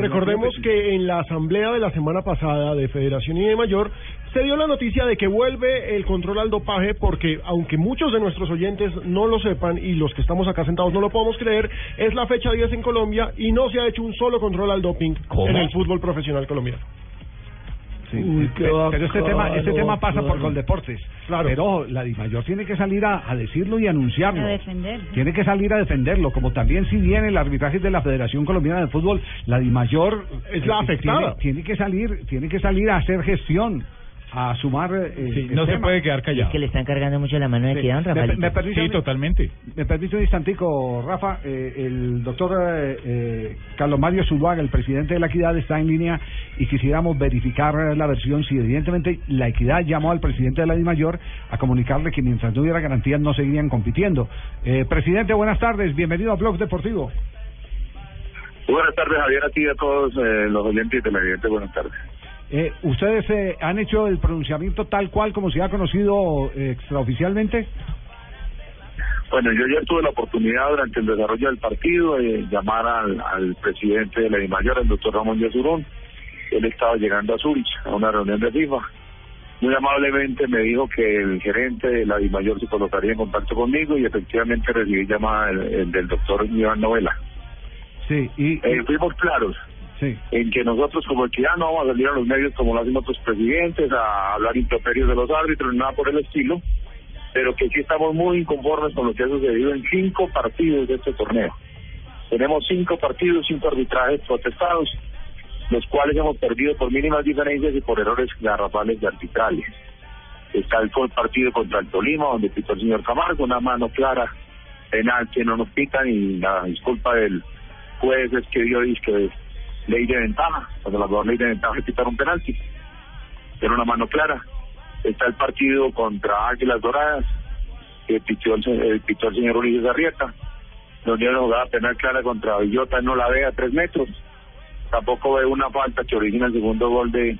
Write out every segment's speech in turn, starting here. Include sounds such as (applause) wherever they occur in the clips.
Recordemos que en la asamblea de la semana pasada de Federación y de Mayor se dio la noticia de que vuelve el control al dopaje porque aunque muchos de nuestros oyentes no lo sepan y los que estamos acá sentados no lo podemos creer, es la fecha 10 en Colombia y no se ha hecho un solo control al doping en el fútbol profesional colombiano. Uy, qué pero pero este tema este tema pasa por bacano. Coldeportes. Claro. Pero ojo, la DIMAYOR tiene que salir a, a decirlo y anunciarlo. A defender. Tiene que salir a defenderlo, como también si bien el arbitraje de la Federación Colombiana de Fútbol, la DIMAYOR Es la eh, afectada. Tiene, tiene que salir, tiene que salir a hacer gestión, a sumar eh, el no se puede quedar callado. Es que le están cargando mucho la mano de Sí. equidad, Me- Rafael. me permite- Sí, totalmente. Me permite un instantico, Rafa. Eh, el doctor eh, eh, Carlos Mario Zuluaga, el presidente de la Equidad, está en línea y quisiéramos verificar la versión si evidentemente la Equidad llamó al presidente de la DIMAYOR a comunicarle que mientras no hubiera garantías no seguirían compitiendo. Eh, presidente, buenas tardes. Bienvenido a Blog Deportivo. Buenas tardes, Javier, a ti y a todos eh, los oyentes y televidentes. Buenas tardes. Eh, ¿Ustedes eh, han hecho el pronunciamiento tal cual como se ha conocido eh, extraoficialmente? Bueno, yo ayer tuve la oportunidad durante el desarrollo del partido de llamar al, al presidente de la DIMAYOR, el doctor Ramón Yesurún. Él estaba llegando a Zurich a una reunión de FIFA. Muy amablemente me dijo que el gerente de la DIMAYOR se colocaría en contacto conmigo y efectivamente recibí llamada del, el del doctor Iván Novela. Sí, y, Eh, fuimos claros sí. en que nosotros como equidad no vamos a salir a los medios como lo hacen otros presidentes a hablar improperios de los árbitros, nada por el estilo, pero que sí estamos muy inconformes con lo que ha sucedido en cinco partidos de este torneo. Tenemos cinco partidos, cinco arbitrajes protestados, los cuales hemos perdido por mínimas diferencias y por errores garrafales de arbitrales. Está el partido contra el Tolima, donde pitó el señor Camargo, una mano clara, penal que no nos pitan y la disculpa del juez es que dio disque ley de ventaja, cuando la jugador ley de ventaja es pitar un penalti. Era una mano clara. Está el partido contra Águilas Doradas, que pitó el, se- eh, pitó el señor Ulises Arrieta, donde una jugada penal clara contra Villota, no la ve a tres metros. Tampoco ve una falta que origina el segundo gol de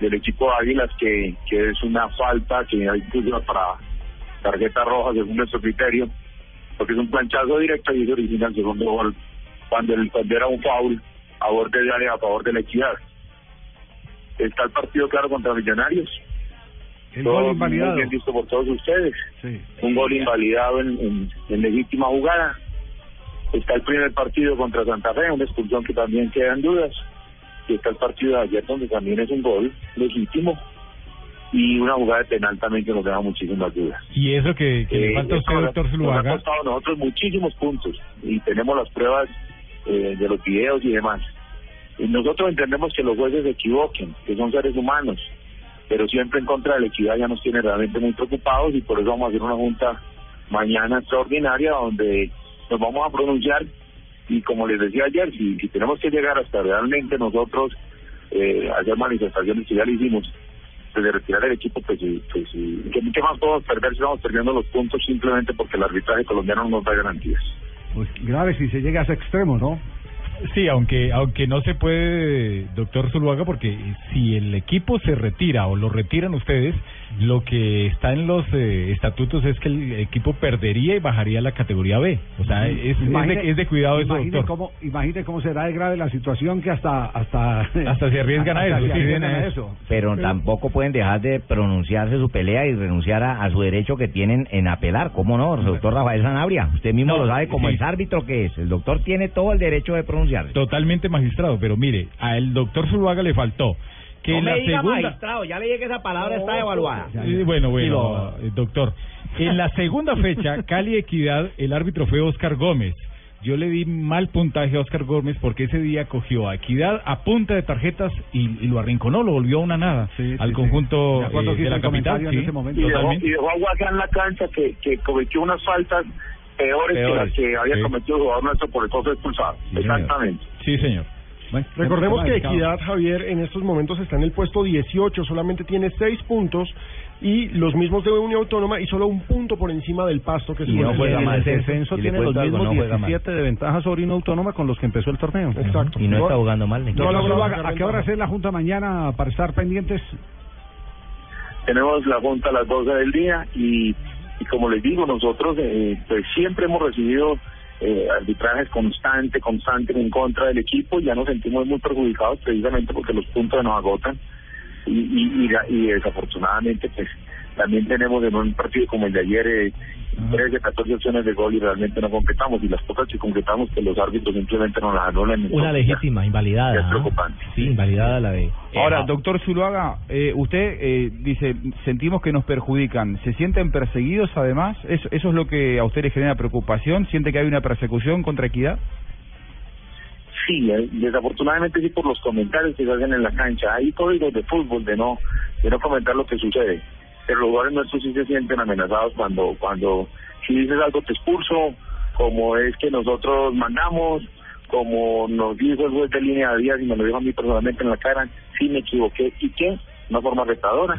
del equipo Águilas, que, que es una falta que hay incluso para tarjeta roja según nuestro criterio, porque es un planchazo directo y eso origina el segundo gol cuando, el, cuando era un foul a borde de a favor de la equidad. Está el partido claro contra Millonarios. El Todo gol muy bien visto por todos ustedes. Sí. Un gol invalidado en, en, en legítima jugada. Está el primer partido contra Santa Fe, una expulsión que también queda en dudas. Y está el partido de ayer donde también es un gol legítimo. Y una jugada de penal también que nos deja muchísimas dudas. Y eso que, que le Eh, falta a usted, doctor Nos ha Zuluaga. costado a nosotros muchísimos puntos y tenemos las pruebas eh, de los videos y demás. Y nosotros entendemos que los jueces se equivoquen, que son seres humanos, pero siempre en contra de la equidad ya nos tiene realmente muy preocupados y por eso vamos a hacer una junta mañana extraordinaria donde nos vamos a pronunciar y como les decía ayer, si, tenemos que llegar hasta realmente nosotros eh, hacer manifestaciones que ya lo hicimos, pues de retirar el equipo, pues, pues sí. ¿Qué, qué más podemos perder si vamos perdiendo los puntos simplemente porque el arbitraje colombiano no nos da garantías? Pues grave si se llega a ese extremo, ¿no? Sí, aunque aunque no se puede, doctor Zuluaga, porque si el equipo se retira o lo retiran ustedes, lo que está en los eh, estatutos es que el equipo perdería y bajaría a la categoría B. O sea, es, de, es de cuidado eso, doctor. Cómo, imagine cómo será de grave la situación que hasta hasta (laughs) Hasta se arriesgan a eso, se a. Pero tampoco pueden dejar de pronunciarse su pelea y renunciar a, a su derecho que tienen en apelar. ¿Cómo no, doctor Rafael Sanabria? Usted mismo No, lo sabe como sí. es árbitro que es. El doctor tiene todo el derecho de pronunciarse. Totalmente magistrado, pero mire, al doctor Zuluaga le faltó que no en me la diga segunda... magistrado, ya le dije que esa palabra está evaluada. Eh, Bueno, bueno, Dilo. eh, doctor. En la segunda fecha, (laughs) Cali Equidad, el árbitro fue Oscar Gómez. Yo le di mal puntaje a Oscar Gómez porque ese día cogió a Equidad a punta de tarjetas y, y lo arrinconó, lo volvió a una nada Sí, al sí, conjunto sí. Me acuerdo eh, de la capital. en sí, ese momento. Y dejó, y dejó a Guaca en la cancha que, que cometió unas faltas peores, que las que había sí. cometido el jugador nuestro por el costo expulsado. Sí, señor. Exactamente. Sí, señor. Recordemos tema que. Equidad, Javier, en estos momentos está en el puesto 18, solamente tiene 6 puntos y los mismos de Unión Autónoma y solo un punto por encima del pasto que es Y no el- juega el- mal. el- El descenso tiene los cuento algo, mismos no juega mal. 17 de ventaja sobre una autónoma con los que empezó el torneo. Exacto. Y no está jugando mal. nada. Zuluaga, ¿a qué hora es la junta mañana para estar pendientes? Tenemos la junta a las 12 del día y, y como les digo, nosotros eh, pues siempre hemos recibido eh, arbitrajes constante, constante en contra del equipo ya nos sentimos muy perjudicados precisamente porque los puntos nos agotan y, y, y desafortunadamente pues también tenemos en un partido como el de ayer eh, 13, 14 opciones de gol y realmente no completamos y las pocas que completamos que los árbitros simplemente nos las anulan. Una legítima, invalidada. es preocupante. Sí, invalidada la de. Ahora, doctor Zuluaga, eh, usted eh, dice, sentimos que nos perjudican. ¿Se sienten perseguidos además? ¿Eso, ¿Eso es lo que a usted le genera preocupación? ¿Siente que hay una persecución contra Equidad? Sí, eh, desafortunadamente sí por los comentarios que se hacen en la cancha. Hay códigos de fútbol de no de no comentar lo que sucede. Pero los jugadores nuestros sí se sienten amenazados cuando cuando si dices algo te expulso, como es que nosotros mandamos, como nos dijo el juez de línea de días y me lo dijo a mí personalmente en la cara, sí me equivoqué. Y qué, una forma retadora.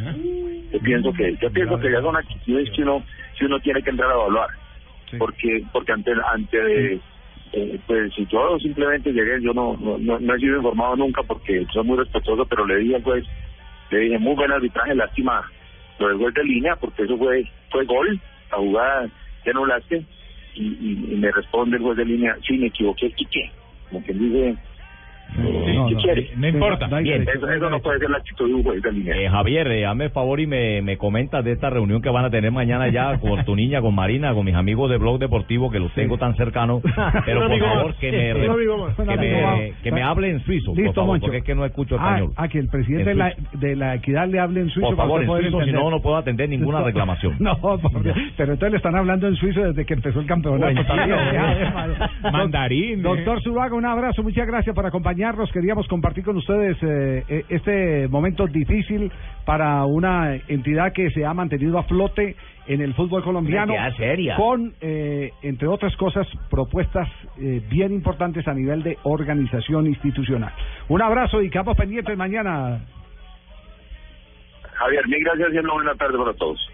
Yo pienso que yo pienso que ya son actitudes que uno que uno tiene que entrar a evaluar, porque porque ante ante de eh, pues si yo simplemente llegué, yo no, no, no, no he sido informado nunca porque soy muy respetuoso, pero le dije al juez, le dije muy buen arbitraje, lástima lo del gol de línea, porque eso fue fue gol, la jugada que anulaste, y, y, y me responde el juez de línea, sí, me equivoqué, ¿y qué? Como quien dice, eh, ¿qué quiere? No importa. Bien. Eso, eso no puede ser la actitud de un juez de línea. Eh, Javier, eh, hazme el favor y me, me comentas de esta reunión que van a tener mañana ya (laughs) con tu niña, con Marina, con mis amigos de Blog Deportivo, que los tengo tan cercanos. (laughs) Pero por favor, que me, que me, que me hable en suizo, por Listo, favor, porque es que no escucho Ah, español. ah, que el presidente de la, de la equidad le hable en suizo. Por para favor, en poder suizo, si no, no puedo atender ninguna reclamación. (laughs) No, porque- pero entonces le están hablando en suizo desde que empezó el campeonato. Mandarín, Doctor Zuluaga, un abrazo, muchas gracias por acompañarnos. Queríamos compartir con ustedes eh, eh, este momento difícil para una entidad que se ha mantenido a flote en el fútbol colombiano. Seria. Con, eh, entre otras cosas, propuestas eh, bien importantes a nivel de organización institucional. Un abrazo y quedamos pendientes mañana. Javier, mil gracias y una buena tarde para todos.